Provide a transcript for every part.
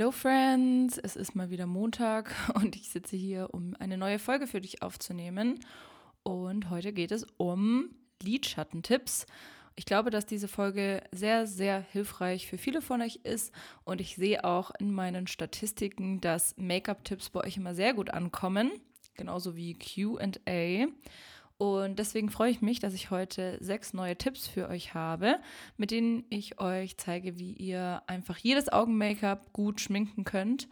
Hello Friends, es ist mal wieder Montag und ich sitze hier, um eine neue Folge für dich aufzunehmen. Und heute geht es um Lidschattentipps. Ich glaube, dass diese Folge sehr, sehr hilfreich für viele von euch ist und ich sehe auch in meinen Statistiken, dass Make-up-Tipps bei euch immer sehr gut ankommen, genauso wie QA. Und deswegen freue ich mich, dass ich heute sechs neue Tipps für euch habe, mit denen ich euch zeige, wie ihr einfach jedes Augen-Make-up gut schminken könnt.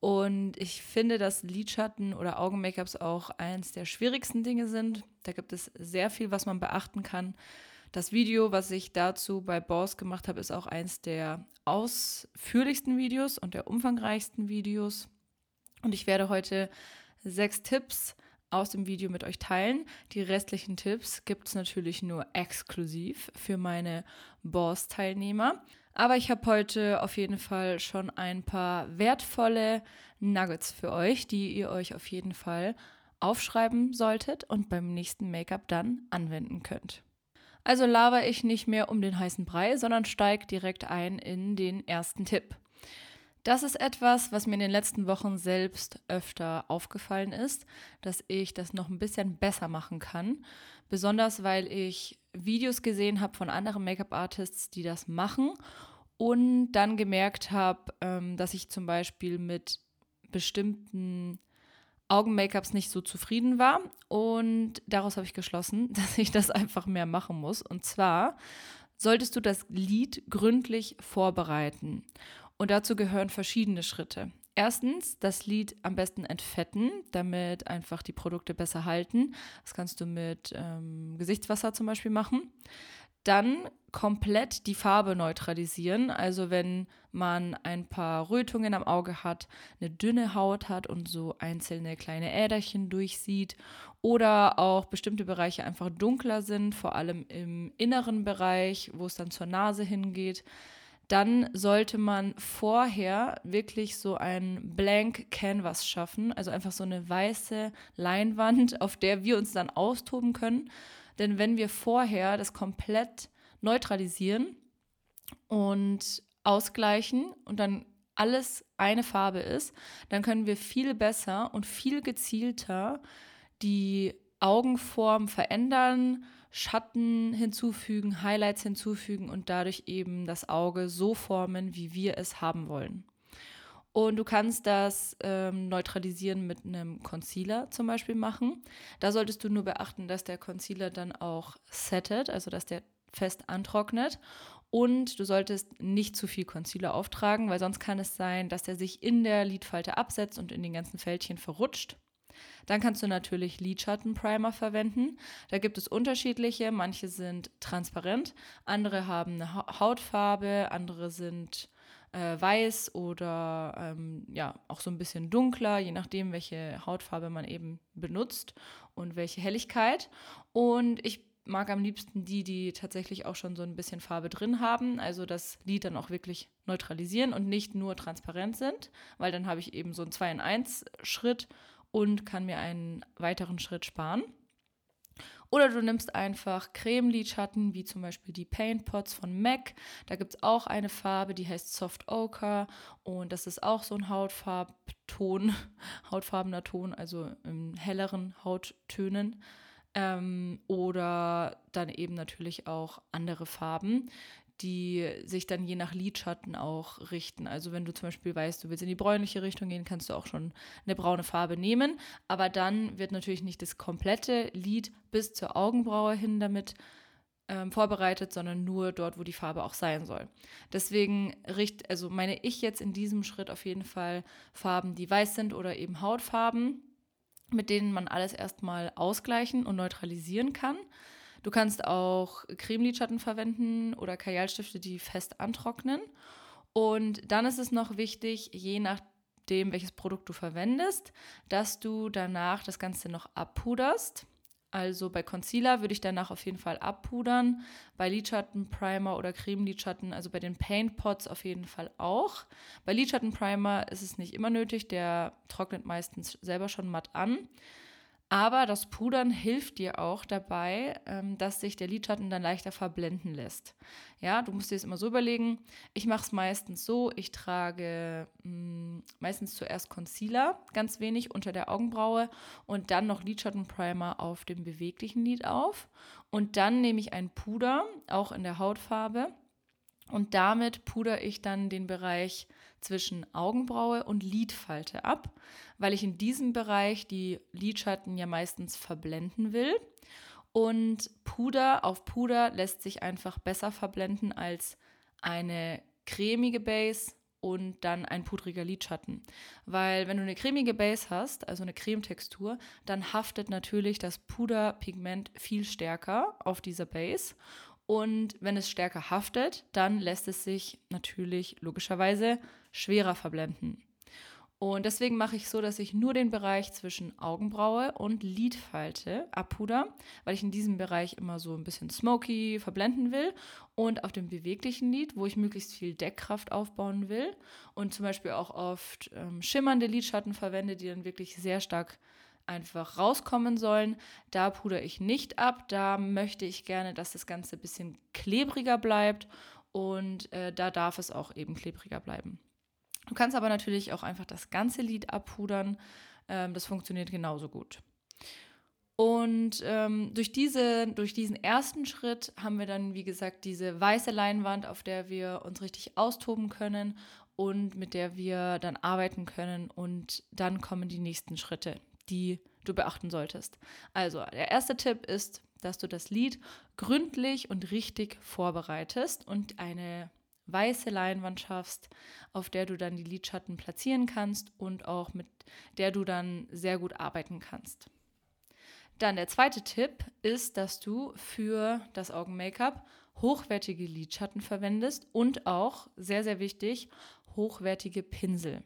Und ich finde, dass Lidschatten oder Augen-Make-ups auch eins der schwierigsten Dinge sind. Da gibt es sehr viel, was man beachten kann. Das Video, was ich dazu bei Boss gemacht habe, ist auch eins der ausführlichsten Videos und der umfangreichsten Videos. Und ich werde heute sechs Tipps aus dem Video mit euch teilen. Die restlichen Tipps gibt es natürlich nur exklusiv für meine Boss-Teilnehmer. Aber ich habe heute auf jeden Fall schon ein paar wertvolle Nuggets für euch, die ihr euch auf jeden Fall aufschreiben solltet und beim nächsten Make-up dann anwenden könnt. Also laber ich nicht mehr um den heißen Brei, sondern steige direkt ein in den ersten Tipp. Das ist etwas, was mir in den letzten Wochen selbst öfter aufgefallen ist, dass ich das noch ein bisschen besser machen kann. Besonders weil ich Videos gesehen habe von anderen Make-up-Artists, die das machen und dann gemerkt habe, ähm, dass ich zum Beispiel mit bestimmten Augen-Make-ups nicht so zufrieden war. Und daraus habe ich geschlossen, dass ich das einfach mehr machen muss. Und zwar solltest du das Lied gründlich vorbereiten. Und dazu gehören verschiedene Schritte. Erstens, das Lid am besten entfetten, damit einfach die Produkte besser halten. Das kannst du mit ähm, Gesichtswasser zum Beispiel machen. Dann komplett die Farbe neutralisieren. Also wenn man ein paar Rötungen am Auge hat, eine dünne Haut hat und so einzelne kleine Äderchen durchsieht oder auch bestimmte Bereiche einfach dunkler sind, vor allem im inneren Bereich, wo es dann zur Nase hingeht, dann sollte man vorher wirklich so ein Blank Canvas schaffen, also einfach so eine weiße Leinwand, auf der wir uns dann austoben können. Denn wenn wir vorher das komplett neutralisieren und ausgleichen und dann alles eine Farbe ist, dann können wir viel besser und viel gezielter die Augenform verändern, Schatten hinzufügen, Highlights hinzufügen und dadurch eben das Auge so formen, wie wir es haben wollen. Und du kannst das ähm, neutralisieren mit einem Concealer zum Beispiel machen. Da solltest du nur beachten, dass der Concealer dann auch settet, also dass der fest antrocknet. Und du solltest nicht zu viel Concealer auftragen, weil sonst kann es sein, dass der sich in der Lidfalte absetzt und in den ganzen Fältchen verrutscht. Dann kannst du natürlich Lidschattenprimer verwenden. Da gibt es unterschiedliche. Manche sind transparent, andere haben eine Hautfarbe, andere sind äh, weiß oder ähm, ja auch so ein bisschen dunkler, je nachdem, welche Hautfarbe man eben benutzt und welche Helligkeit. Und ich mag am liebsten die, die tatsächlich auch schon so ein bisschen Farbe drin haben, also das Lid dann auch wirklich neutralisieren und nicht nur transparent sind, weil dann habe ich eben so einen 2 in 1 Schritt und kann mir einen weiteren Schritt sparen. Oder du nimmst einfach Cremelidschatten, wie zum Beispiel die Paint Pots von MAC. Da gibt es auch eine Farbe, die heißt Soft Ochre. Und das ist auch so ein Hautfarbton, hautfarbener Ton, also in helleren Hauttönen. Ähm, oder dann eben natürlich auch andere Farben, die sich dann je nach Lidschatten auch richten. Also wenn du zum Beispiel weißt, du willst in die bräunliche Richtung gehen, kannst du auch schon eine braune Farbe nehmen. Aber dann wird natürlich nicht das komplette Lid bis zur Augenbraue hin damit ähm, vorbereitet, sondern nur dort, wo die Farbe auch sein soll. Deswegen richt, also meine ich jetzt in diesem Schritt auf jeden Fall Farben, die weiß sind oder eben Hautfarben, mit denen man alles erstmal ausgleichen und neutralisieren kann. Du kannst auch Cremelidschatten verwenden oder Kajalstifte, die fest antrocknen. Und dann ist es noch wichtig, je nachdem, welches Produkt du verwendest, dass du danach das Ganze noch abpuderst. Also bei Concealer würde ich danach auf jeden Fall abpudern. Bei Lidschatten, Primer oder Cremelidschatten, also bei den Paint Pots auf jeden Fall auch. Bei Lidschatten Primer ist es nicht immer nötig, der trocknet meistens selber schon matt an. Aber das Pudern hilft dir auch dabei, ähm, dass sich der Lidschatten dann leichter verblenden lässt. Ja, du musst dir das immer so überlegen. Ich mache es meistens so, ich trage mh, mm, meistens zuerst Concealer, ganz wenig unter der Augenbraue und dann noch Lidschattenprimer auf dem beweglichen Lid auf. Und dann nehme ich ein Puder, auch in der Hautfarbe. Und damit pudere ich dann den Bereich zwischen Augenbraue und Lidfalte ab, weil ich in diesem Bereich die Lidschatten ja meistens verblenden will. Und Puder auf Puder lässt sich einfach besser verblenden als eine cremige Base und dann ein pudriger Lidschatten. Weil wenn du eine cremige Base hast, also eine Cremetextur, dann haftet natürlich das Puderpigment viel stärker auf dieser Base. Und wenn es stärker haftet, dann lässt es sich natürlich logischerweise schwerer verblenden. Und deswegen mache ich so, dass ich nur den Bereich zwischen Augenbraue und Lidfalte abpuder, weil ich in diesem Bereich immer so ein bisschen smoky verblenden will. Und auf dem beweglichen Lid, wo ich möglichst viel Deckkraft aufbauen will und zum Beispiel auch oft ähm, schimmernde Lidschatten verwende, die dann wirklich sehr stark einfach rauskommen sollen. Da pudere ich nicht ab. Da möchte ich gerne, dass das Ganze ein bisschen klebriger bleibt und äh, da darf es auch eben klebriger bleiben. Du kannst aber natürlich auch einfach das ganze Lid abpudern. Ähm, das funktioniert genauso gut. Und ähm, durch, diese, durch diesen ersten Schritt haben wir dann, wie gesagt, diese weiße Leinwand, auf der wir uns richtig austoben können und mit der wir dann arbeiten können. Und dann kommen die nächsten Schritte, die du beachten solltest. Also, der erste Tipp ist, dass du das Lied gründlich und richtig vorbereitest und eine weiße Leinwand schaffst, auf der du dann die Lidschatten platzieren kannst und auch mit der du dann sehr gut arbeiten kannst. Dann der zweite Tipp ist, dass du für das Augen-Make-up hochwertige Lidschatten verwendest und auch, sehr, sehr wichtig, hochwertige Pinsel.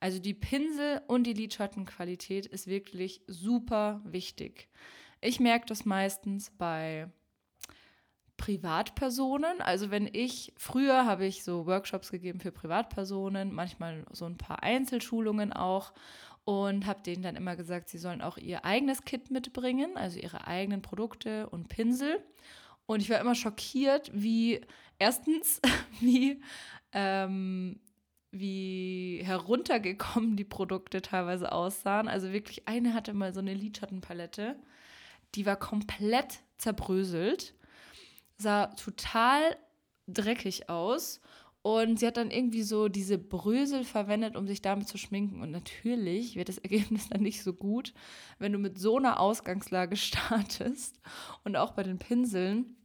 Also die Pinsel und die Lidschattenqualität ist wirklich super wichtig. Ich merke das meistens bei Privatpersonen. Also wenn ich, früher habe ich so Workshops gegeben für Privatpersonen, manchmal so ein paar Einzelschulungen auch und habe denen dann immer gesagt, sie sollen auch ihr eigenes Kit mitbringen, also ihre eigenen Produkte und Pinsel. Und ich war immer schockiert, wie erstens, wie ähm, wie heruntergekommen die Produkte teilweise aussahen. Also wirklich, eine hatte mal so eine Lidschattenpalette, die war komplett zerbröselt, sah total dreckig aus und sie hat dann irgendwie so diese Brösel verwendet, um sich damit zu schminken. Und natürlich wird das Ergebnis dann nicht so gut, wenn du mit so einer Ausgangslage startest und auch bei den Pinseln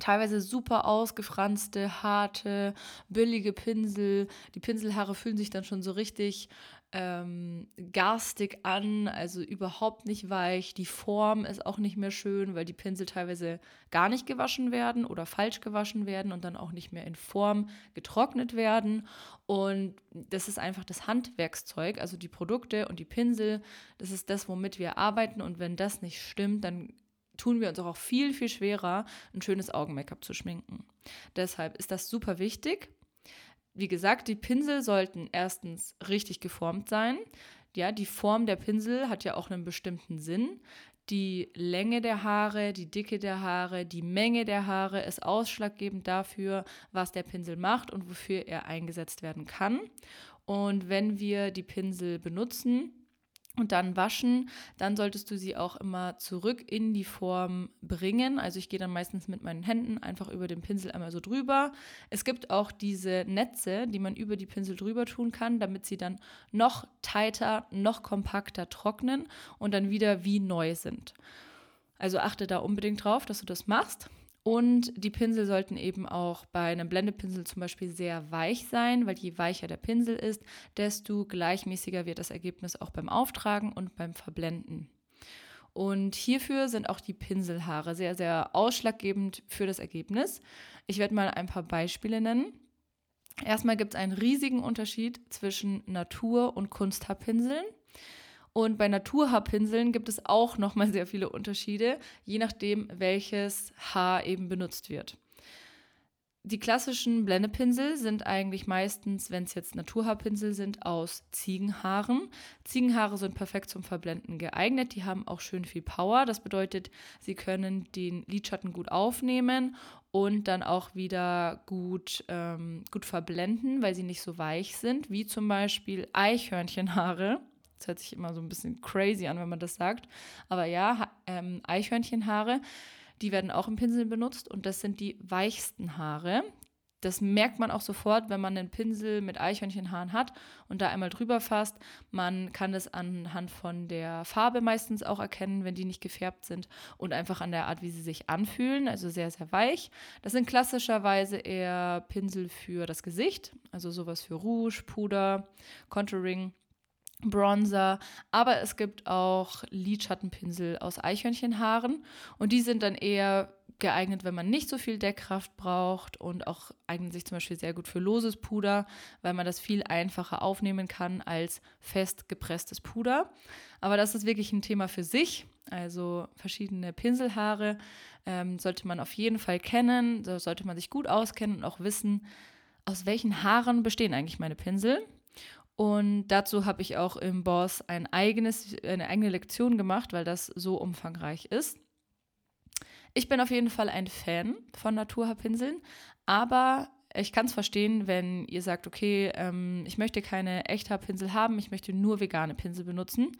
teilweise super ausgefranste, harte, billige Pinsel. Die Pinselhaare fühlen sich dann schon so richtig ähm, garstig an, also überhaupt nicht weich. Die Form ist auch nicht mehr schön, weil die Pinsel teilweise gar nicht gewaschen werden oder falsch gewaschen werden und dann auch nicht mehr in Form getrocknet werden. Und das ist einfach das Handwerkszeug, also die Produkte und die Pinsel. Das ist das, womit wir arbeiten. Und wenn das nicht stimmt, dann tun wir uns auch viel, viel schwerer, ein schönes Augen-Make-up zu schminken. Deshalb ist das super wichtig. Wie gesagt, die Pinsel sollten erstens richtig geformt sein. Ja, die Form der Pinsel hat ja auch einen bestimmten Sinn. Die Länge der Haare, die Dicke der Haare, die Menge der Haare ist ausschlaggebend dafür, was der Pinsel macht und wofür er eingesetzt werden kann. Und wenn wir die Pinsel benutzen, und dann waschen, dann solltest du sie auch immer zurück in die Form bringen. Also ich gehe dann meistens mit meinen Händen einfach über den Pinsel einmal so drüber. Es gibt auch diese Netze, die man über die Pinsel drüber tun kann, damit sie dann noch tighter, noch kompakter trocknen und dann wieder wie neu sind. Also achte da unbedingt drauf, dass du das machst. Und die Pinsel sollten eben auch bei einem Blendepinsel zum Beispiel sehr weich sein, weil je weicher der Pinsel ist, desto gleichmäßiger wird das Ergebnis auch beim Auftragen und beim Verblenden. Und hierfür sind auch die Pinselhaare sehr, sehr ausschlaggebend für das Ergebnis. Ich werde mal ein paar Beispiele nennen. Erstmal gibt es einen riesigen Unterschied zwischen Natur- und Kunsthaarpinseln. Und bei Naturhaarpinseln gibt es auch nochmal sehr viele Unterschiede, je nachdem, welches Haar eben benutzt wird. die klassischen Blendepinsel sind eigentlich meistens, wenn es jetzt Naturhaarpinsel sind, aus Ziegenhaaren. Ziegenhaare sind perfekt zum Verblenden geeignet. Die haben auch schön viel Power. Das bedeutet, sie können den Lidschatten gut aufnehmen und dann auch wieder gut, ähm, gut verblenden, weil sie nicht so weich sind, wie zum Beispiel Eichhörnchenhaare. Das hört sich immer so ein bisschen crazy an, wenn man das sagt. Aber ja, ähm, Eichhörnchenhaare die werden auch im Pinsel benutzt und das sind die weichsten Haare. Das merkt man auch sofort, wenn man einen Pinsel mit Eichhörnchenhaaren hat und da einmal drüber fasst. Man kann das anhand von der Farbe meistens auch erkennen, wenn die nicht gefärbt sind und einfach an der Art, wie sie sich anfühlen, also sehr, sehr weich. Das sind klassischerweise eher Pinsel für das Gesicht, also sowas für Rouge, Puder, Contouring Bronzer, aber es gibt auch Lidschattenpinsel aus Eichhörnchenhaaren und die sind dann eher geeignet, wenn man nicht so viel Deckkraft braucht und auch eignen sich zum Beispiel sehr gut für loses Puder, weil man das viel einfacher aufnehmen kann als fest gepresstes Puder. Aber das ist wirklich ein Thema für sich. Also verschiedene Pinselhaare ähm, sollte man auf jeden Fall kennen, da sollte man sich gut auskennen und auch wissen, aus welchen Haaren bestehen eigentlich meine Pinsel. Und dazu habe ich auch im Boss ein eigenes, eine eigene Lektion gemacht, weil das so umfangreich ist. Ich bin auf jeden Fall ein Fan von Naturhaarpinseln, aber ich kann es verstehen, wenn ihr sagt, okay, ähm, ich möchte keine Echthaarpinsel haben, ich möchte nur vegane Pinsel benutzen.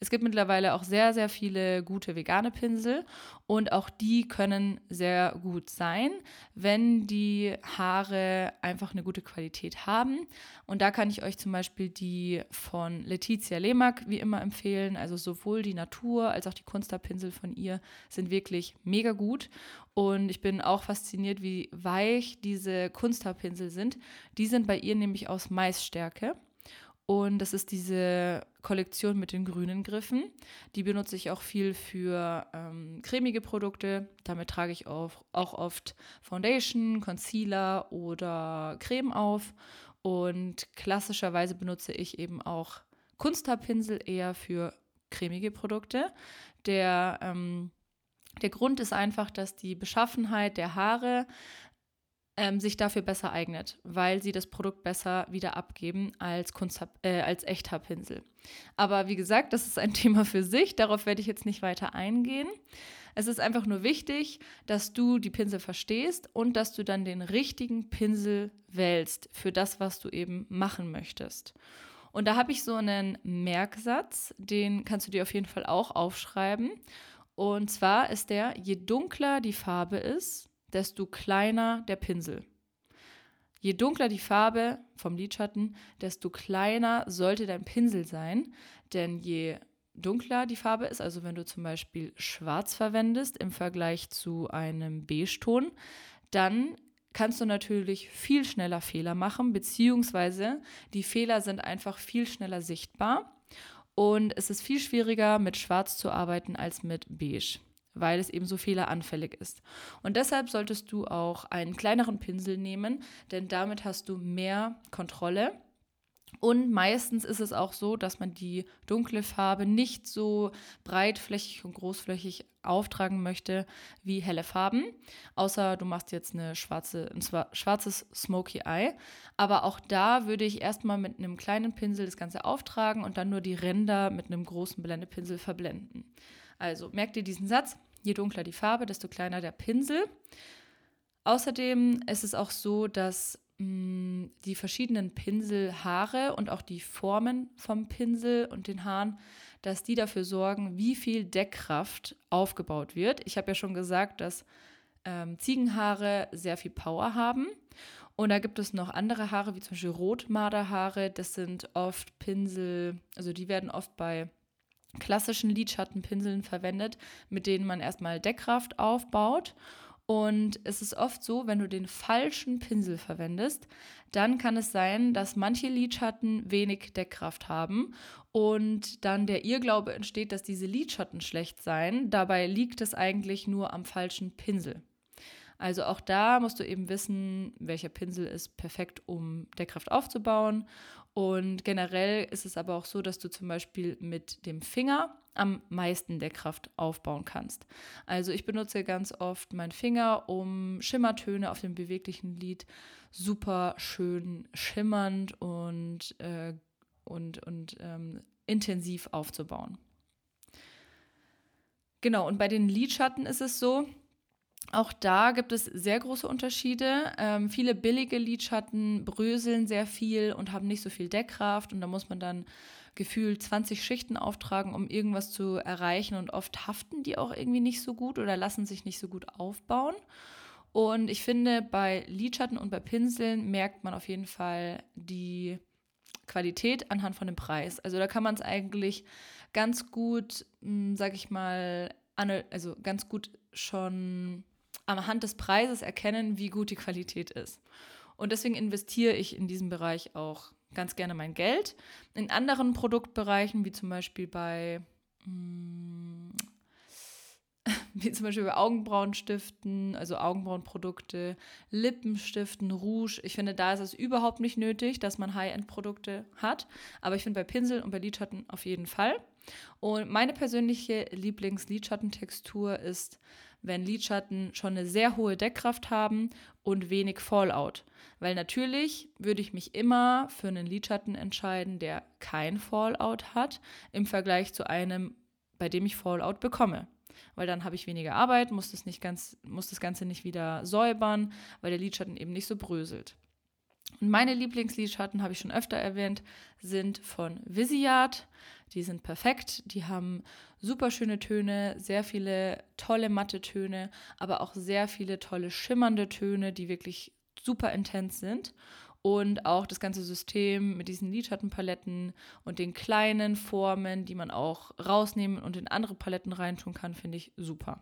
Es gibt mittlerweile auch sehr, sehr viele gute vegane Pinsel und auch die können sehr gut sein, wenn die Haare einfach eine gute Qualität haben. Und da kann ich euch zum Beispiel die von Letizia Lehmack wie immer empfehlen. Also sowohl die Natur als auch die Kunsthaarpinsel von ihr sind wirklich mega gut. Und ich bin auch fasziniert, wie weich diese Kunsthaarpinsel sind. Die sind bei ihr nämlich aus Maisstärke. Und das ist diese Kollektion mit den grünen Griffen. Die benutze ich auch viel für ähm, cremige Produkte. Damit trage ich auch, auch oft Foundation, Concealer oder Creme auf. Und klassischerweise benutze ich eben auch Kunsthaarpinsel eher für cremige Produkte. Der ähm, der Grund ist einfach, dass die Beschaffenheit der Haare ähm, sich dafür besser eignet, weil sie das Produkt besser wieder abgeben als, Kunst, äh, als Echthaarpinsel. Aber wie gesagt, das ist ein Thema für sich, darauf werde ich jetzt nicht weiter eingehen. Es ist einfach nur wichtig, dass du die Pinsel verstehst und dass du dann den richtigen Pinsel wählst für das, was du eben machen möchtest. Und da habe ich so einen Merksatz, den kannst du dir auf jeden Fall auch aufschreiben. Und zwar ist der, je dunkler die Farbe ist, desto kleiner der Pinsel. Je dunkler die Farbe vom Lidschatten, desto kleiner sollte dein Pinsel sein. Denn je dunkler die Farbe ist, also wenn du zum Beispiel schwarz verwendest im Vergleich zu einem Beige-Ton, dann kannst du natürlich viel schneller Fehler machen, beziehungsweise die Fehler sind einfach viel schneller sichtbar. Und es ist viel schwieriger, mit Schwarz zu arbeiten als mit Beige, weil es eben so fehleranfällig ist. Und deshalb solltest du auch einen kleineren Pinsel nehmen, denn damit hast du mehr Kontrolle und meistens ist es auch so, dass man die dunkle Farbe nicht so breitflächig und großflächig auftragen möchte wie helle Farben. Außer du machst jetzt eine schwarze, ein schwarzes Smoky Eye. Aber auch da würde ich erstmal mit einem kleinen Pinsel das Ganze auftragen und dann nur die Ränder mit einem großen Blendepinsel verblenden. Also merkt ihr diesen Satz? Je dunkler die Farbe, desto kleiner der Pinsel. Außerdem ist es auch so, dass die verschiedenen Pinselhaare und auch die Formen vom Pinsel und den Haaren, dass die dafür sorgen, wie viel Deckkraft aufgebaut wird. Ich habe ja schon gesagt, dass ähm, Ziegenhaare sehr viel Power haben. Und da gibt es noch andere Haare, wie zum Beispiel Rotmarderhaare. Das sind oft Pinsel, also die werden oft bei klassischen Lidschattenpinseln verwendet, mit denen man erstmal Deckkraft aufbaut. Und es ist oft so, wenn du den falschen Pinsel verwendest, dann kann es sein, dass manche Lidschatten wenig Deckkraft haben und dann der Irrglaube entsteht, dass diese Lidschatten schlecht seien. Dabei liegt es eigentlich nur am falschen Pinsel. Also auch da musst du eben wissen, welcher Pinsel ist perfekt, um Deckkraft aufzubauen. Und generell ist es aber auch so, dass du zum Beispiel mit dem Finger am meisten Deckkraft aufbauen kannst. Also ich benutze ganz oft meinen Finger, um Schimmertöne auf dem beweglichen Lid super schön schimmernd und, äh, und, und ähm, intensiv aufzubauen. Genau, und bei den Lidschatten ist es so, auch da gibt es sehr große Unterschiede. Ähm, viele billige Lidschatten bröseln sehr viel und haben nicht so viel Deckkraft und da muss man dann gefühlt 20 Schichten auftragen, um irgendwas zu erreichen und oft haften die auch irgendwie nicht so gut oder lassen sich nicht so gut aufbauen. Und ich finde, bei Lidschatten und bei Pinseln merkt man auf jeden Fall die Qualität anhand von dem Preis. Also da kann man es eigentlich ganz gut, hm, sag ich mal, also ganz gut schon anhand des Preises erkennen, wie gut die Qualität ist. Und deswegen investiere ich in diesem Bereich auch ganz gerne mein Geld. In anderen Produktbereichen, wie zum Beispiel bei, hm, wie zum Beispiel bei Augenbrauenstiften, also Augenbrauenprodukte, Lippenstiften, Rouge. Ich finde, da ist es überhaupt nicht nötig, dass man High-End-Produkte hat. Aber ich finde bei Pinsel und bei Lidschatten auf jeden Fall. Und meine persönliche Lieblings-Lidschattentextur ist wenn Lidschatten schon eine sehr hohe Deckkraft haben und wenig Fallout. Weil natürlich würde ich mich immer für einen Lidschatten entscheiden, der kein Fallout hat, im Vergleich zu einem, bei dem ich Fallout bekomme. Weil dann habe ich weniger Arbeit, muss das, nicht ganz, muss das Ganze nicht wieder säubern, weil der Lidschatten eben nicht so bröselt. Und meine Lieblingslidschatten, habe ich schon öfter erwähnt, sind von Visiat. Die sind perfekt. Die haben super schöne Töne, sehr viele tolle matte Töne, aber auch sehr viele tolle schimmernde Töne, die wirklich super intens sind. Und auch das ganze System mit diesen Lidschattenpaletten und den kleinen Formen, die man auch rausnehmen und in andere Paletten reintun kann, finde ich super.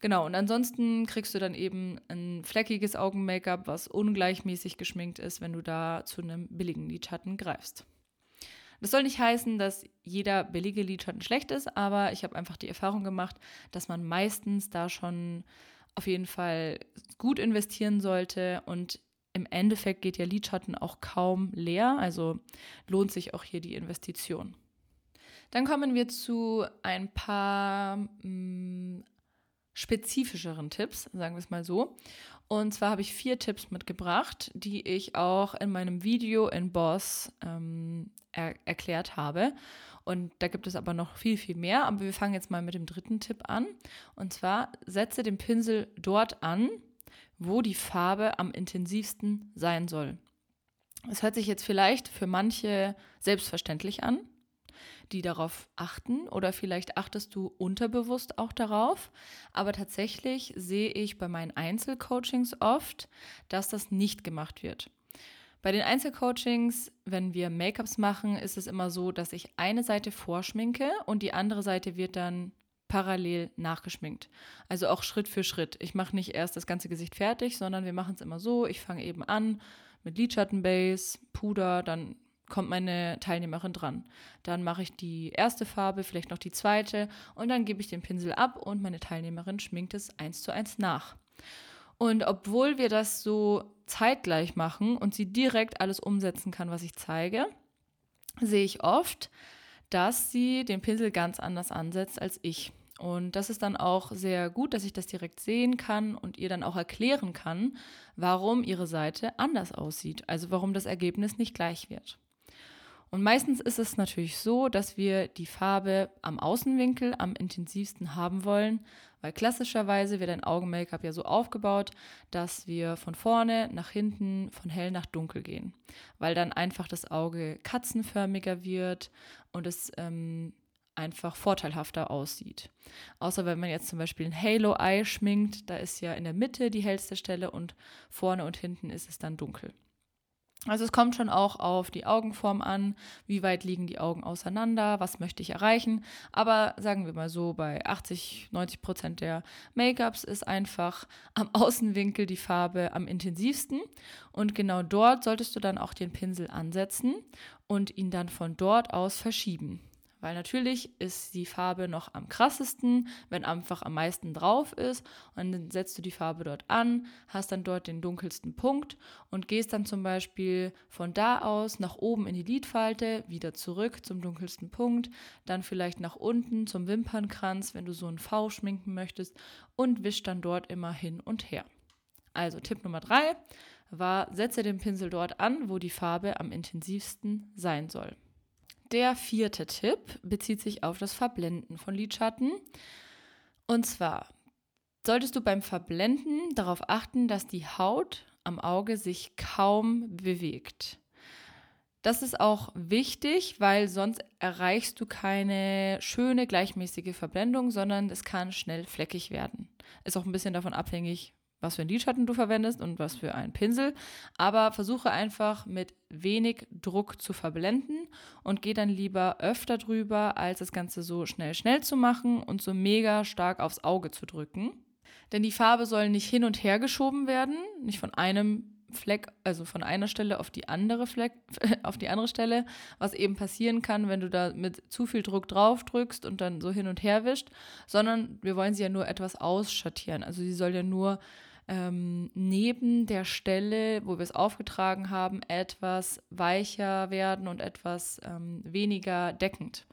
Genau, und ansonsten kriegst du dann eben ein fleckiges Augen-Make-up, was ungleichmäßig geschminkt ist, wenn du da zu einem billigen Lidschatten greifst. Das soll nicht heißen, dass jeder billige Lidschatten schlecht ist, aber ich habe einfach die Erfahrung gemacht, dass man meistens da schon auf jeden Fall gut investieren sollte und im Endeffekt geht ja Lidschatten auch kaum leer, also lohnt sich auch hier die Investition. Dann kommen wir zu ein paar mh, mm, spezifischeren Tipps, sagen wir es mal so. Und zwar habe ich vier Tipps mitgebracht, die ich auch in meinem Video in Boss ähm, er erklärt habe. Und da gibt es aber noch viel, viel mehr. Aber wir fangen jetzt mal mit dem dritten Tipp an. Und zwar setze den Pinsel dort an, wo die Farbe am intensivsten sein soll. Es hört sich jetzt vielleicht für manche selbstverständlich an, die darauf achten oder vielleicht achtest du unterbewusst auch darauf. Aber tatsächlich sehe ich bei meinen Einzelcoachings oft, dass das nicht gemacht wird. Bei den Einzelcoachings, wenn wir Make-ups machen, ist es immer so, dass ich eine Seite vorschminke und die andere Seite wird dann parallel nachgeschminkt. Also auch Schritt für Schritt. Ich mache nicht erst das ganze Gesicht fertig, sondern wir machen es immer so. Ich fange eben an mit Lidschattenbase, Puder, dann kommt meine Teilnehmerin dran. Dann mache ich die erste Farbe, vielleicht noch die zweite und dann gebe ich den Pinsel ab und meine Teilnehmerin schminkt es eins zu eins nach. Und obwohl wir das so zeitgleich machen und sie direkt alles umsetzen kann, was ich zeige, sehe ich oft, dass sie den Pinsel ganz anders ansetzt als ich. Und das ist dann auch sehr gut, dass ich das direkt sehen kann und ihr dann auch erklären kann, warum ihre Seite anders aussieht, also warum das Ergebnis nicht gleich wird. Und meistens ist es natürlich so, dass wir die Farbe am Außenwinkel am intensivsten haben wollen, weil klassischerweise wird ein Augen-Make-up ja so aufgebaut, dass wir von vorne nach hinten, von hell nach dunkel gehen, weil dann einfach das Auge katzenförmiger wird und es ähm, einfach vorteilhafter aussieht. Außer wenn man jetzt zum Beispiel ein Halo-Eye schminkt, da ist ja in der Mitte die hellste Stelle und vorne und hinten ist es dann dunkel. Also es kommt schon auch auf die Augenform an, wie weit liegen die Augen auseinander, was möchte ich erreichen. Aber sagen wir mal so, bei 80, 90 Prozent der Make-ups ist einfach am Außenwinkel die Farbe am intensivsten. Und genau dort solltest du dann auch den Pinsel ansetzen und ihn dann von dort aus verschieben. Weil natürlich ist die Farbe noch am krassesten, wenn einfach am meisten drauf ist. Und dann setzt du die Farbe dort an, hast dann dort den dunkelsten Punkt und gehst dann zum Beispiel von da aus nach oben in die Lidfalte, wieder zurück zum dunkelsten Punkt, dann vielleicht nach unten zum Wimpernkranz, wenn du so ein V schminken möchtest und wisch dann dort immer hin und her. Also Tipp Nummer drei war, setze den Pinsel dort an, wo die Farbe am intensivsten sein soll. Der vierte Tipp bezieht sich auf das Verblenden von Lidschatten. Und zwar solltest du beim Verblenden darauf achten, dass die Haut am Auge sich kaum bewegt. Das ist auch wichtig, weil sonst erreichst du keine schöne gleichmäßige Verblendung, sondern es kann schnell fleckig werden. Ist auch ein bisschen davon abhängig, was für einen Lidschatten du verwendest und was für einen Pinsel. Aber versuche einfach mit wenig Druck zu verblenden und geh dann lieber öfter drüber, als das Ganze so schnell, schnell zu machen und so mega stark aufs Auge zu drücken. Denn die Farbe soll nicht hin und her geschoben werden, nicht von einem Fleck, also von einer Stelle auf die andere Fleck, auf die andere Stelle, was eben passieren kann, wenn du da mit zu viel Druck drauf drückst und dann so hin und her wischt, sondern wir wollen sie ja nur etwas ausschattieren. Also sie soll ja nur ähm, neben der Stelle, wo wir es aufgetragen haben, etwas weicher werden und etwas ähm, weniger deckend.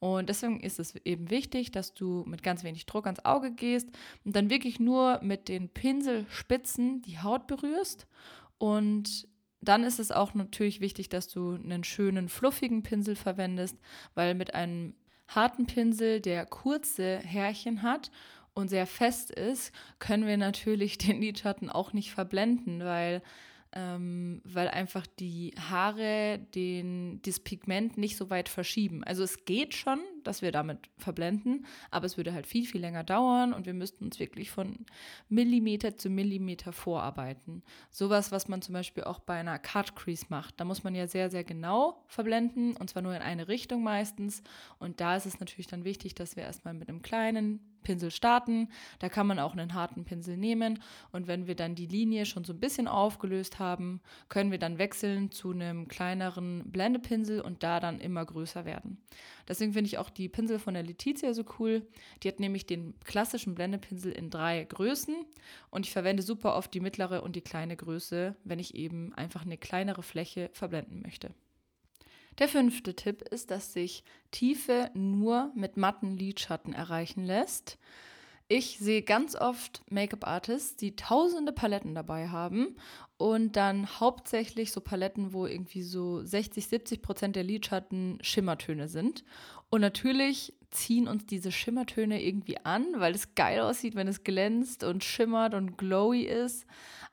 Und deswegen ist es eben wichtig, dass du mit ganz wenig Druck ans Auge gehst und dann wirklich nur mit den Pinselspitzen die Haut berührst. Und dann ist es auch natürlich wichtig, dass du einen schönen, fluffigen Pinsel verwendest, weil mit einem harten Pinsel, der kurze Härchen hat und sehr fest ist, können wir natürlich den Lidschatten auch nicht verblenden, weil ähm, weil einfach die Haare den, das Pigment nicht so weit verschieben. Also es geht schon, dass wir damit verblenden, aber es würde halt viel, viel länger dauern und wir müssten uns wirklich von Millimeter zu Millimeter vorarbeiten. Sowas, was man zum Beispiel auch bei einer Cut Crease macht. Da muss man ja sehr, sehr genau verblenden und zwar nur in eine Richtung meistens. Und da ist es natürlich dann wichtig, dass wir erstmal mit einem kleinen Pinsel starten. Da kann man auch einen harten Pinsel nehmen. Und wenn wir dann die Linie schon so ein bisschen aufgelöst haben, können wir dann wechseln zu einem kleineren Blendepinsel und da dann immer größer werden. Deswegen finde ich auch die Pinsel von der Letizia so cool. Die hat nämlich den klassischen Blendepinsel in drei Größen und ich verwende super oft die mittlere und die kleine Größe, wenn ich eben einfach eine kleinere Fläche verblenden möchte. Der fünfte Tipp ist, dass sich Tiefe nur mit matten Lidschatten erreichen lässt. Ich sehe ganz oft Make-up-Artists, die tausende Paletten dabei haben und dann hauptsächlich so Paletten, wo irgendwie so 60, 70 Prozent der Lidschatten Schimmertöne sind. Und natürlich ziehen uns diese Schimmertöne irgendwie an, weil es geil aussieht, wenn es glänzt und schimmert und glowy ist.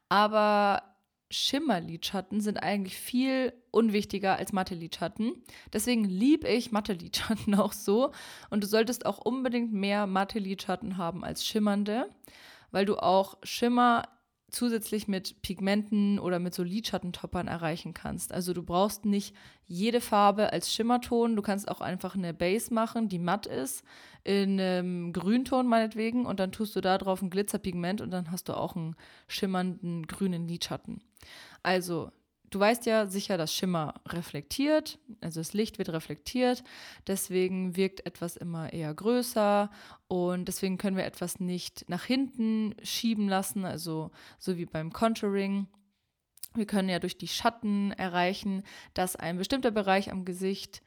Aber Schimmerlidschatten sind eigentlich viel unwichtiger als Matte-Lidschatten. Deswegen liebe ich Matte-Lidschatten auch so. Und du solltest auch unbedingt mehr Matte-Lidschatten haben als schimmernde, weil du auch Schimmer zusätzlich mit Pigmenten oder mit so Lidschattentoppern erreichen kannst. Also du brauchst nicht jede Farbe als Schimmerton. Du kannst auch einfach eine Base machen, die matt ist, in einem Grünton meinetwegen und dann tust du da drauf ein Glitzerpigment und dann hast du auch einen schimmernden grünen Lidschatten. Also Du weißt ja sicher, dass Schimmer reflektiert, also das Licht wird reflektiert, deswegen wirkt etwas immer eher größer und deswegen können wir etwas nicht nach hinten schieben lassen, also so wie beim Contouring. Wir können ja durch die Schatten erreichen, dass ein bestimmter Bereich am Gesicht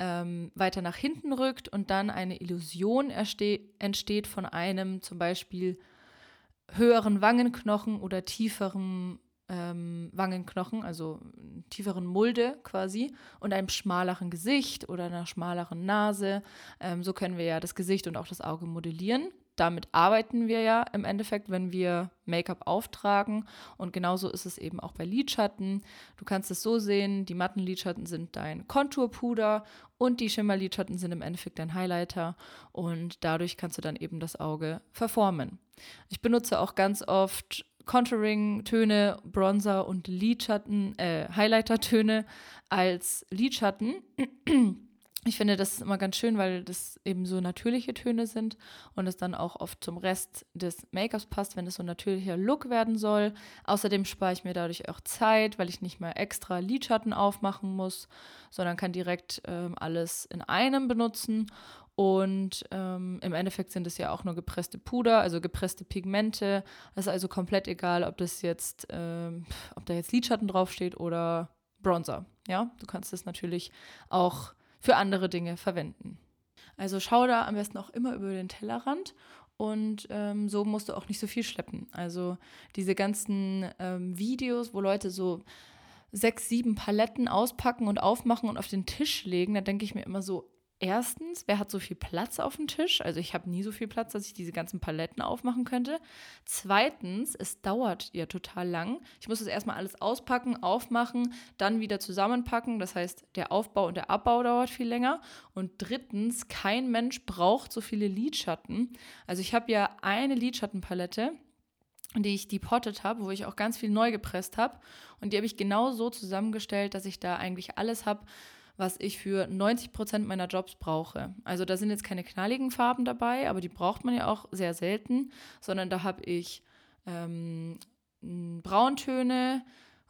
ähm, weiter nach hinten rückt und dann eine Illusion entsteht von einem zum Beispiel höheren Wangenknochen oder tieferen ähm, Wangenknochen, also tieferen Mulde quasi, und einem schmaleren Gesicht oder einer schmaleren Nase. Ähm, so können wir ja das Gesicht und auch das Auge modellieren. Damit arbeiten wir ja im Endeffekt, wenn wir Make-up auftragen. Und genauso ist es eben auch bei Lidschatten. Du kannst es so sehen, die matten Lidschatten sind dein Konturpuder und die Schimmerlidschatten sind im Endeffekt dein Highlighter. Und dadurch kannst du dann eben das Auge verformen. Ich benutze auch ganz oft Contouring-Töne, Bronzer und Lidschatten, äh, Highlighter-Töne als Lidschatten. Ich finde das immer ganz schön, weil das eben so natürliche Töne sind und es dann auch oft zum Rest des Make-ups passt, wenn es so ein natürlicher Look werden soll. Außerdem spare ich mir dadurch auch Zeit, weil ich nicht mehr extra Lidschatten aufmachen muss, sondern kann direkt ähm, alles in einem benutzen. Und ähm, im Endeffekt sind es ja auch nur gepresste Puder, also gepresste Pigmente. Das ist also komplett egal, ob das jetzt, ähm, ob da jetzt Lidschatten draufsteht oder Bronzer. Ja, du kannst es natürlich auch für andere Dinge verwenden. Also schau da am besten auch immer über den Tellerrand und ähm, so musst du auch nicht so viel schleppen. Also diese ganzen ähm, Videos, wo Leute so sechs, sieben Paletten auspacken und aufmachen und auf den Tisch legen, da denke ich mir immer so, erstens, wer hat so viel Platz auf dem Tisch? Also ich habe nie so viel Platz, dass ich diese ganzen Paletten aufmachen könnte. Zweitens, es dauert ja total lang. Ich muss das erstmal alles auspacken, aufmachen, dann wieder zusammenpacken. Das heißt, der Aufbau und der Abbau dauert viel länger. Und drittens, kein Mensch braucht so viele Lidschatten. Also ich habe ja eine Lidschattenpalette die ich depottet habe, wo ich auch ganz viel neu gepresst habe. Und die habe ich genau so zusammengestellt, dass ich da eigentlich alles habe, was ich für 90 Prozent meiner Jobs brauche. Also da sind jetzt keine knalligen Farben dabei, aber die braucht man ja auch sehr selten, sondern da habe ich ähm, Brauntöne,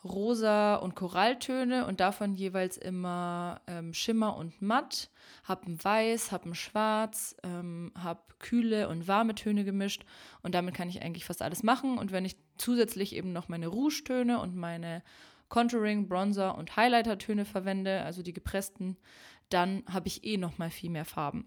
Rosa und Koralltöne und davon jeweils immer ähm, Schimmer und Matt, habe ein Weiß, habe ein Schwarz, ähm, habe kühle und warme Töne gemischt und damit kann ich eigentlich fast alles machen und wenn ich zusätzlich eben noch meine Rougetöne und meine Contouring, Bronzer und Highlighter-Töne verwende, also die gepressten, dann habe ich eh noch mal viel mehr Farben.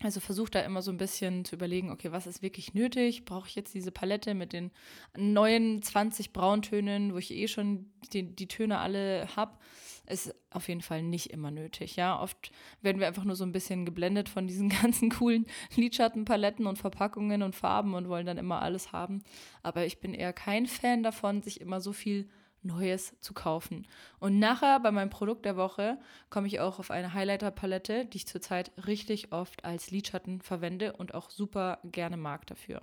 Also versuche da immer so ein bisschen zu überlegen, okay, was ist wirklich nötig? Brauche ich jetzt diese Palette mit den neuen 20 Brauntönen, wo ich eh schon die, die Töne alle habe? Ist auf jeden Fall nicht immer nötig. Ja, oft werden wir einfach nur so ein bisschen geblendet von diesen ganzen coolen Lidschattenpaletten und Verpackungen und Farben und wollen dann immer alles haben. Aber ich bin eher kein Fan davon, sich immer so viel Neues zu kaufen. Und nachher bei meinem Produkt der Woche komme ich auch auf eine Highlighter-Palette, die ich zurzeit richtig oft als Lidschatten verwende und auch super gerne mag dafür.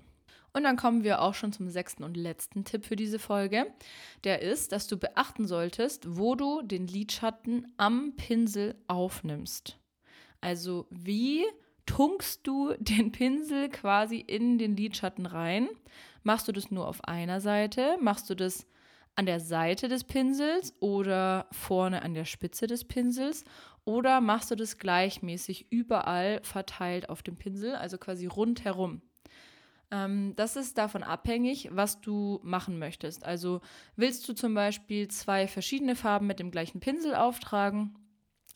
Und dann kommen wir auch schon zum sechsten und letzten Tipp für diese Folge. Der ist, dass du beachten solltest, wo du den Lidschatten am Pinsel aufnimmst. Also wie tunkst du den Pinsel quasi in den Lidschatten rein? Machst du das nur auf einer Seite? Machst du das an der Seite des Pinsels oder vorne an der Spitze des Pinsels oder machst du das gleichmäßig überall verteilt auf dem Pinsel, also quasi rundherum. Ähm, das ist davon abhängig, was du machen möchtest. Also willst du zum Beispiel zwei verschiedene Farben mit dem gleichen Pinsel auftragen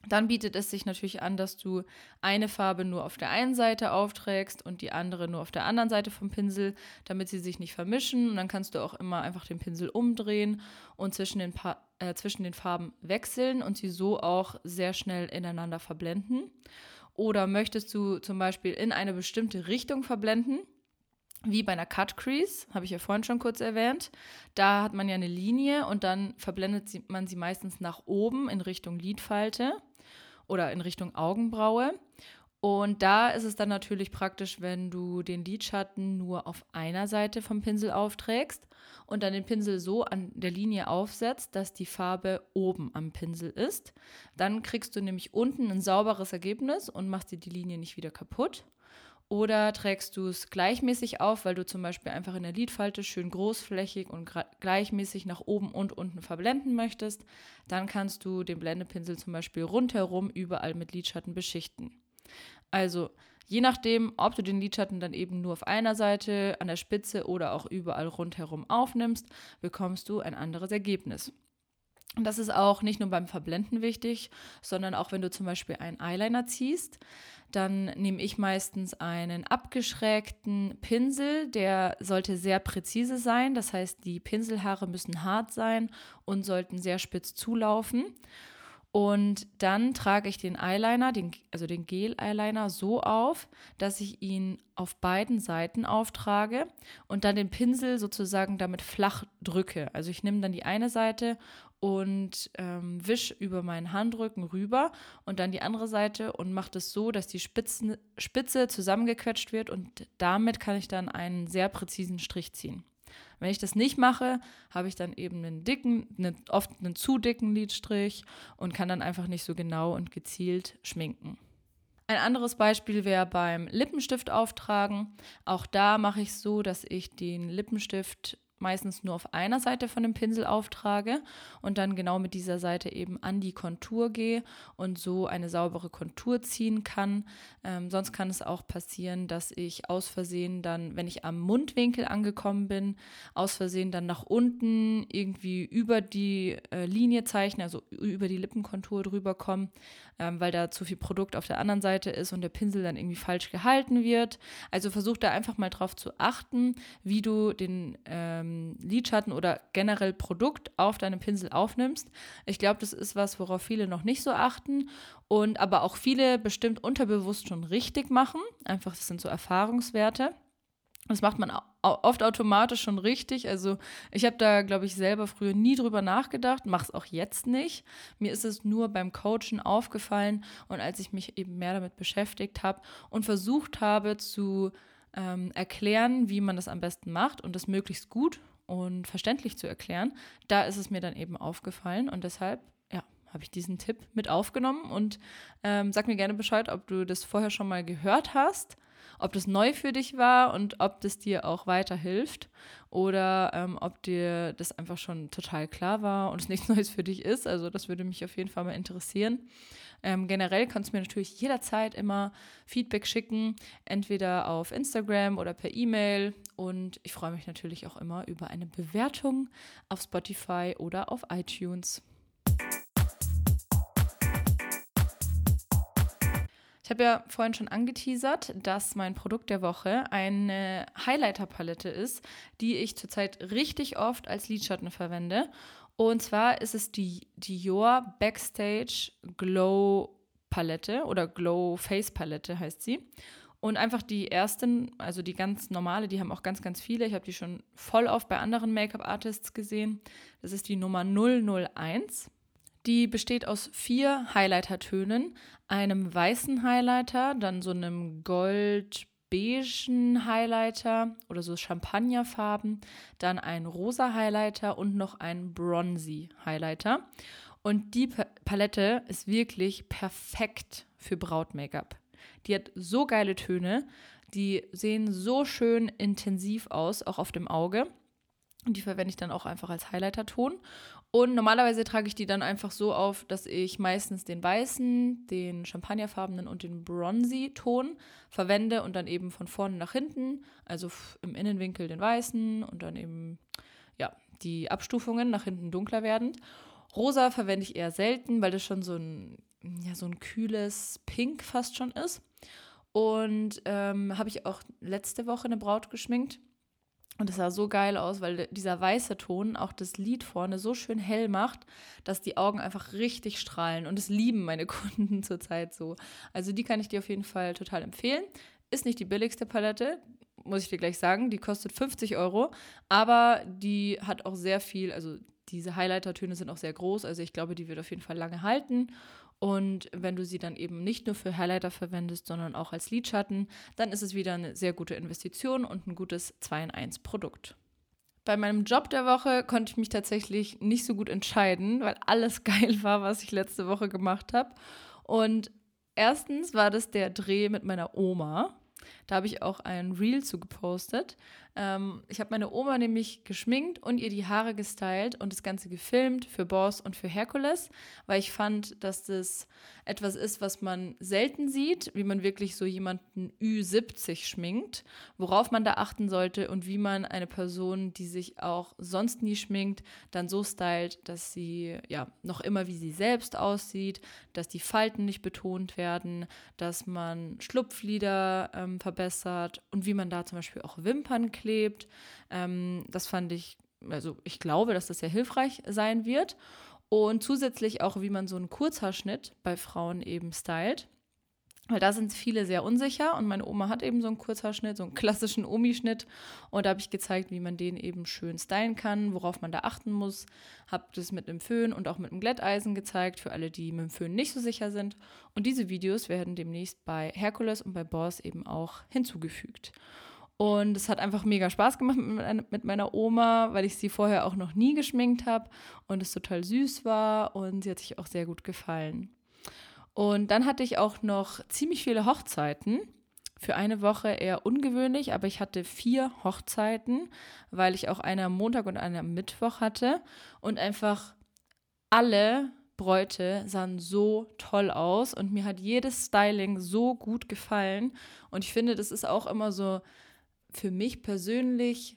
dann bietet es sich natürlich an, dass du eine Farbe nur auf der einen Seite aufträgst und die andere nur auf der anderen Seite vom Pinsel, damit sie sich nicht vermischen. Und dann kannst du auch immer einfach den Pinsel umdrehen und zwischen den, pa äh, zwischen den Farben wechseln und sie so auch sehr schnell ineinander verblenden. Oder möchtest du zum Beispiel in eine bestimmte Richtung verblenden, wie bei einer Cut Crease, habe ich ja vorhin schon kurz erwähnt. Da hat man ja eine Linie und dann verblendet man sie meistens nach oben in Richtung Lidfalte oder in Richtung Augenbraue. Und da ist es dann natürlich praktisch, wenn du den Lidschatten nur auf einer Seite vom Pinsel aufträgst und dann den Pinsel so an der Linie aufsetzt, dass die Farbe oben am Pinsel ist. Dann kriegst du nämlich unten ein sauberes Ergebnis und machst dir die Linie nicht wieder kaputt. Oder trägst du es gleichmäßig auf, weil du zum Beispiel einfach in der Lidfalte schön großflächig und gleichmäßig nach oben und unten verblenden möchtest, dann kannst du den Blendepinsel zum Beispiel rundherum überall mit Lidschatten beschichten. Also je nachdem, ob du den Lidschatten dann eben nur auf einer Seite, an der Spitze oder auch überall rundherum aufnimmst, bekommst du ein anderes Ergebnis. Und das ist auch nicht nur beim Verblenden wichtig, sondern auch wenn du zum Beispiel einen Eyeliner ziehst dann nehme ich meistens einen abgeschrägten Pinsel, der sollte sehr präzise sein. Das heißt, die Pinselhaare müssen hart sein und sollten sehr spitz zulaufen. Und dann trage ich den Eyeliner, den, also den Gel-Eyeliner, so auf, dass ich ihn auf beiden Seiten auftrage und dann den Pinsel sozusagen damit flach drücke. Also ich nehme dann die eine Seite und ähm, wisch über meinen Handrücken rüber und dann die andere Seite und mache das so, dass die Spitzen, Spitze zusammengequetscht wird und damit kann ich dann einen sehr präzisen Strich ziehen. Wenn ich das nicht mache, habe ich dann eben einen dicken, einen, oft einen zu dicken Lidstrich und kann dann einfach nicht so genau und gezielt schminken. Ein anderes Beispiel wäre beim Lippenstift auftragen. Auch da mache ich es so, dass ich den Lippenstift meistens nur auf einer Seite von dem Pinsel auftrage und dann genau mit dieser Seite eben an die Kontur gehe und so eine saubere Kontur ziehen kann. Ähm, sonst kann es auch passieren, dass ich aus Versehen dann, wenn ich am Mundwinkel angekommen bin, aus Versehen dann nach unten irgendwie über die äh, Linie zeichne, also über die Lippenkontur drüber komme, ähm, weil da zu viel Produkt auf der anderen Seite ist und der Pinsel dann irgendwie falsch gehalten wird. Also versuch da einfach mal drauf zu achten, wie du den ähm, Lidschatten oder generell Produkt auf deinem Pinsel aufnimmst. Ich glaube, das ist was, worauf viele noch nicht so achten und aber auch viele bestimmt unterbewusst schon richtig machen. Einfach, das sind so Erfahrungswerte. Das macht man oft automatisch schon richtig. Also ich habe da, glaube ich, selber früher nie drüber nachgedacht, mache es auch jetzt nicht. Mir ist es nur beim Coachen aufgefallen und als ich mich eben mehr damit beschäftigt habe und versucht habe zu ähm, erklären, wie man das am besten macht und das möglichst gut und verständlich zu erklären, da ist es mir dann eben aufgefallen und deshalb ja, habe ich diesen Tipp mit aufgenommen und ähm, sag mir gerne Bescheid, ob du das vorher schon mal gehört hast ob das neu für dich war und ob das dir auch weiterhilft oder ähm, ob dir das einfach schon total klar war und es nichts Neues für dich ist. Also das würde mich auf jeden Fall mal interessieren. Ähm, generell kannst du mir natürlich jederzeit immer Feedback schicken, entweder auf Instagram oder per E-Mail. Und ich freue mich natürlich auch immer über eine Bewertung auf Spotify oder auf iTunes. Ich habe ja vorhin schon angeteasert, dass mein Produkt der Woche eine Highlighter-Palette ist, die ich zurzeit richtig oft als Lidschatten verwende. Und zwar ist es die Dior Backstage Glow Palette oder Glow Face Palette heißt sie. Und einfach die ersten, also die ganz normale, die haben auch ganz, ganz viele. Ich habe die schon voll oft bei anderen Make-up-Artists gesehen. Das ist die Nummer 001. Die besteht aus vier Highlighter-Tönen, einem weißen Highlighter, dann so einem gold-beigen Highlighter oder so Champagnerfarben, dann ein rosa Highlighter und noch ein bronzy Highlighter. Und die Palette ist wirklich perfekt für Braut-Make-up. Die hat so geile Töne, die sehen so schön intensiv aus, auch auf dem Auge. Und die verwende ich dann auch einfach als Highlighter-Ton. Und normalerweise trage ich die dann einfach so auf, dass ich meistens den weißen, den champagnerfarbenen und den bronzy Ton verwende und dann eben von vorne nach hinten, also im Innenwinkel den weißen und dann eben ja, die Abstufungen nach hinten dunkler werdend. Rosa verwende ich eher selten, weil das schon so ein, ja, so ein kühles Pink fast schon ist. Und ähm, habe ich auch letzte Woche eine Braut geschminkt. Und es sah so geil aus, weil dieser weiße Ton auch das Lied vorne so schön hell macht, dass die Augen einfach richtig strahlen. Und das lieben meine Kunden zurzeit so. Also die kann ich dir auf jeden Fall total empfehlen. Ist nicht die billigste Palette, muss ich dir gleich sagen. Die kostet 50 Euro, aber die hat auch sehr viel, also diese Highlighter-Töne sind auch sehr groß. Also ich glaube, die wird auf jeden Fall lange halten. Und wenn du sie dann eben nicht nur für Highlighter verwendest, sondern auch als Lidschatten, dann ist es wieder eine sehr gute Investition und ein gutes 2 in 1 Produkt. Bei meinem Job der Woche konnte ich mich tatsächlich nicht so gut entscheiden, weil alles geil war, was ich letzte Woche gemacht habe. Und erstens war das der Dreh mit meiner Oma. Da habe ich auch ein Reel zu gepostet. Ähm, ich habe meine Oma nämlich geschminkt und ihr die Haare gestylt und das Ganze gefilmt für Boss und für Herkules, weil ich fand, dass das etwas ist, was man selten sieht, wie man wirklich so jemanden Ü70 schminkt, worauf man da achten sollte und wie man eine Person, die sich auch sonst nie schminkt, dann so stylt, dass sie ja noch immer wie sie selbst aussieht, dass die Falten nicht betont werden, dass man Schlupflider ähm, verbessert und wie man da zum Beispiel auch Wimpern klebt. Ähm, das fand ich, also ich glaube, dass das sehr hilfreich sein wird. Und zusätzlich auch, wie man so einen Kurzhaarschnitt bei Frauen eben stylt. Weil da sind viele sehr unsicher und meine Oma hat eben so einen Kurzhaarschnitt, so einen klassischen Omi-Schnitt. Und da habe ich gezeigt, wie man den eben schön stylen kann, worauf man da achten muss. Habe das mit einem Föhn und auch mit einem Glätteisen gezeigt, für alle, die mit dem Föhn nicht so sicher sind. Und diese Videos werden demnächst bei Herkules und bei Boss eben auch hinzugefügt. Und es hat einfach mega Spaß gemacht mit meiner Oma, weil ich sie vorher auch noch nie geschminkt habe und es total süß war und sie hat sich auch sehr gut gefallen. Und dann hatte ich auch noch ziemlich viele Hochzeiten. Für eine Woche eher ungewöhnlich, aber ich hatte vier Hochzeiten, weil ich auch eine am Montag und eine am Mittwoch hatte. Und einfach alle Bräute sahen so toll aus und mir hat jedes Styling so gut gefallen. Und ich finde, das ist auch immer so für mich persönlich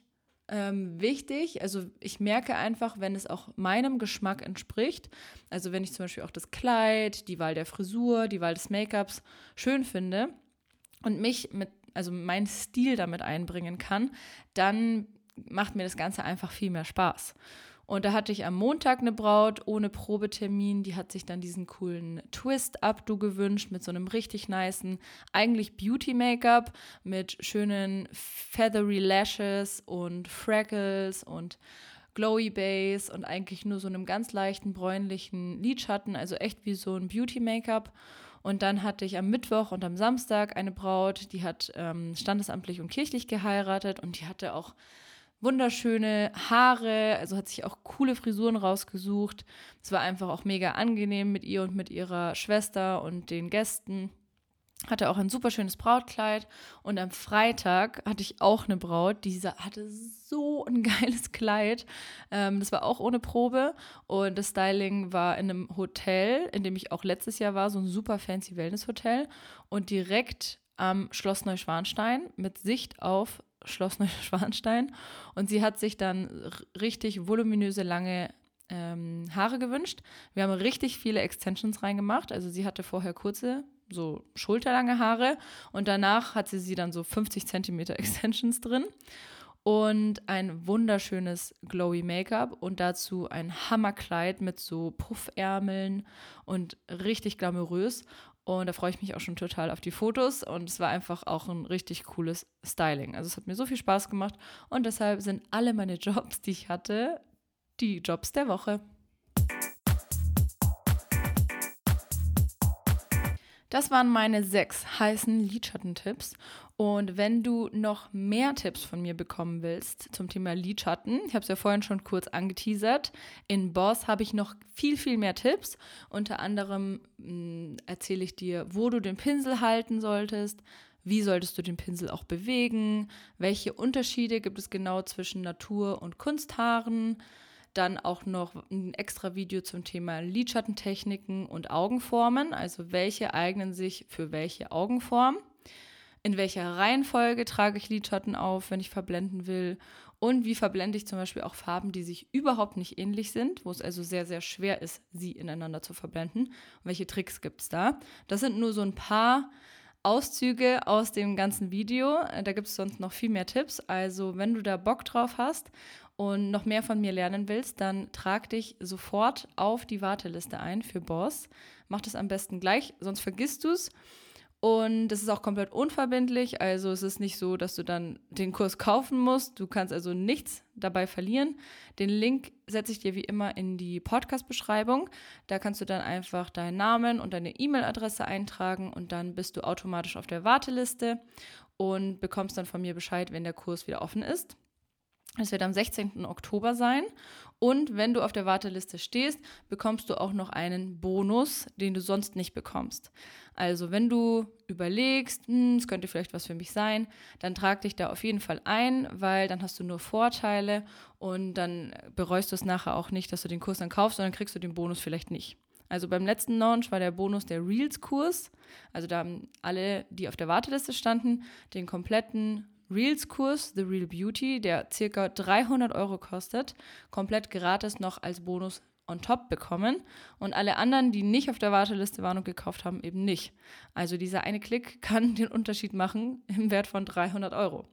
ähm, wichtig. Also ich merke einfach, wenn es auch meinem Geschmack entspricht, also wenn ich zum Beispiel auch das Kleid, die Wahl der Frisur, die Wahl des Make-ups schön finde und mich mit, also meinen Stil damit einbringen kann, dann macht mir das Ganze einfach viel mehr Spaß. Und da hatte ich am Montag eine Braut ohne Probetermin. Die hat sich dann diesen coolen Twist-Updo gewünscht mit so einem richtig niceen, eigentlich Beauty-Make-up mit schönen feathery Lashes und Freckles und Glowy Base und eigentlich nur so einem ganz leichten bräunlichen Lidschatten, also echt wie so ein Beauty-Make-up. Und dann hatte ich am Mittwoch und am Samstag eine Braut, die hat ähm, standesamtlich und kirchlich geheiratet und die hatte auch wunderschöne Haare, also hat sich auch coole Frisuren rausgesucht. Es war einfach auch mega angenehm mit ihr und mit ihrer Schwester und den Gästen. Hatte auch ein super schönes Brautkleid und am Freitag hatte ich auch eine Braut, die hatte so ein geiles Kleid. Ähm, das war auch ohne Probe und das Styling war in einem Hotel, in dem ich auch letztes Jahr war, so ein super fancy Wellness-Hotel und direkt am Schloss Neuschwanstein mit Sicht auf Schloss Neuschwanstein. Und sie hat sich dann richtig voluminöse, lange ähm, Haare gewünscht. Wir haben richtig viele Extensions reingemacht. Also sie hatte vorher kurze, so schulterlange Haare und danach hat sie sie dann so 50 Zentimeter Extensions drin und ein wunderschönes glowy Make-up und dazu ein Hammerkleid mit so Puffärmeln und richtig glamourös und da freue ich mich auch schon total auf die Fotos. Und es war einfach auch ein richtig cooles Styling. Also es hat mir so viel Spaß gemacht. Und deshalb sind alle meine Jobs, die ich hatte, die Jobs der Woche. Das waren meine sechs heißen Lidschattentipps. Und wenn du noch mehr Tipps von mir bekommen willst zum Thema Lidschatten, ich habe es ja vorhin schon kurz angeteasert, in Boss habe ich noch viel, viel mehr Tipps. Unter anderem hm, erzähle ich dir, wo du den Pinsel halten solltest, wie solltest du den Pinsel auch bewegen, welche Unterschiede gibt es genau zwischen Natur- und Kunsthaaren dann auch noch ein extra Video zum Thema Lidschattentechniken und Augenformen, also welche eignen sich für welche Augenform. In welcher Reihenfolge trage ich Lidschatten auf, wenn ich verblenden will? Und wie verblende ich zum Beispiel auch Farben, die sich überhaupt nicht ähnlich sind, wo es also sehr, sehr schwer ist, sie ineinander zu verblenden? Und welche Tricks gibt es da? Das sind nur so ein paar Auszüge aus dem ganzen Video. Da gibt es sonst noch viel mehr Tipps. Also, wenn du da Bock drauf hast und noch mehr von mir lernen willst, dann trag dich sofort auf die Warteliste ein für Boss. Mach das am besten gleich, sonst vergisst du es. Und es ist auch komplett unverbindlich. Also es ist nicht so, dass du dann den Kurs kaufen musst. Du kannst also nichts dabei verlieren. Den Link setze ich dir wie immer in die Podcast-Beschreibung. Da kannst du dann einfach deinen Namen und deine E-Mail-Adresse eintragen und dann bist du automatisch auf der Warteliste und bekommst dann von mir Bescheid, wenn der Kurs wieder offen ist. Es wird am 16. Oktober sein. Und wenn du auf der Warteliste stehst, bekommst du auch noch einen Bonus, den du sonst nicht bekommst. Also wenn du überlegst, hm, es könnte vielleicht was für mich sein, dann trag dich da auf jeden Fall ein, weil dann hast du nur Vorteile und dann bereust du es nachher auch nicht, dass du den Kurs dann kaufst, sondern kriegst du den Bonus vielleicht nicht. Also beim letzten Launch war der Bonus der Reels-Kurs. Also da haben alle, die auf der Warteliste standen, den kompletten Reels-Kurs The Real Beauty, der circa 300 Euro kostet, komplett gratis noch als Bonus on top bekommen und alle anderen, die nicht auf der Warteliste waren und gekauft haben, eben nicht. Also dieser eine Klick kann den Unterschied machen im Wert von 300 Euro.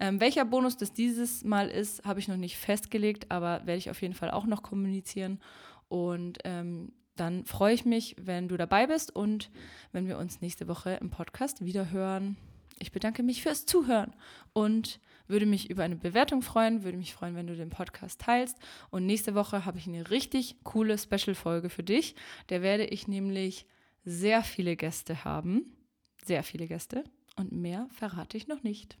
Ähm, welcher Bonus das dieses Mal ist, habe ich noch nicht festgelegt, aber werde ich auf jeden Fall auch noch kommunizieren. Und ähm, dann freue ich mich, wenn du dabei bist und wenn wir uns nächste Woche im Podcast wieder hören. Ich bedanke mich fürs Zuhören und würde mich über eine Bewertung freuen, würde mich freuen, wenn du den Podcast teilst. Und nächste Woche habe ich eine richtig coole Special-Folge für dich. Da werde ich nämlich sehr viele Gäste haben. Sehr viele Gäste. Und mehr verrate ich noch nicht.